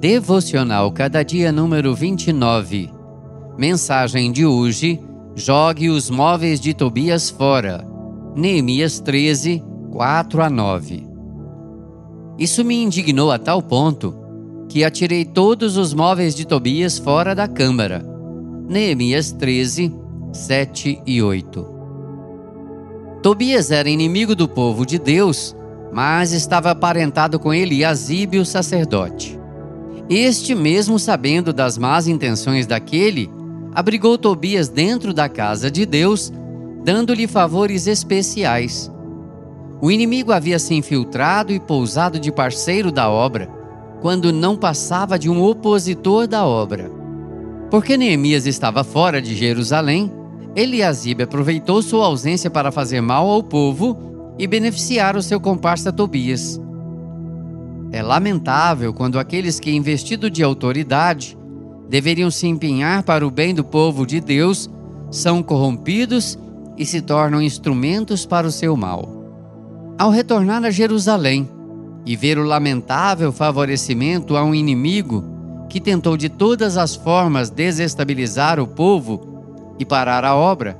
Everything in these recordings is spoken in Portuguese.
Devocional Cada Dia número 29. Mensagem de hoje: Jogue os móveis de Tobias fora. Neemias 13, 4 a 9. Isso me indignou a tal ponto que atirei todos os móveis de Tobias fora da câmara. Neemias 13, 7 e 8. Tobias era inimigo do povo de Deus mas estava aparentado com Eliasibe, o sacerdote. Este, mesmo sabendo das más intenções daquele, abrigou Tobias dentro da casa de Deus, dando-lhe favores especiais. O inimigo havia se infiltrado e pousado de parceiro da obra, quando não passava de um opositor da obra. Porque Neemias estava fora de Jerusalém, Eliasibe aproveitou sua ausência para fazer mal ao povo e beneficiar o seu comparsa Tobias. É lamentável quando aqueles que, investido de autoridade, deveriam se empenhar para o bem do povo de Deus, são corrompidos e se tornam instrumentos para o seu mal. Ao retornar a Jerusalém e ver o lamentável favorecimento a um inimigo que tentou de todas as formas desestabilizar o povo e parar a obra,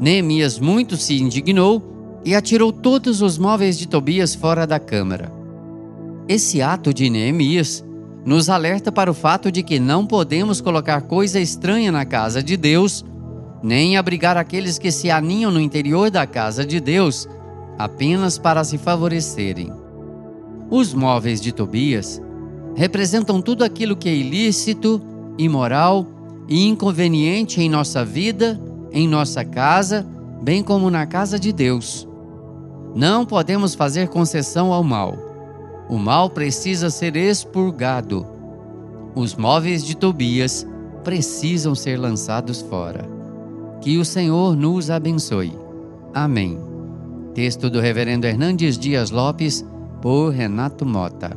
Neemias muito se indignou e atirou todos os móveis de Tobias fora da câmara. Esse ato de Neemias nos alerta para o fato de que não podemos colocar coisa estranha na casa de Deus, nem abrigar aqueles que se aninham no interior da casa de Deus apenas para se favorecerem. Os móveis de Tobias representam tudo aquilo que é ilícito, imoral e inconveniente em nossa vida, em nossa casa, bem como na casa de Deus. Não podemos fazer concessão ao mal. O mal precisa ser expurgado. Os móveis de Tobias precisam ser lançados fora. Que o Senhor nos abençoe. Amém. Texto do Reverendo Hernandes Dias Lopes, por Renato Mota.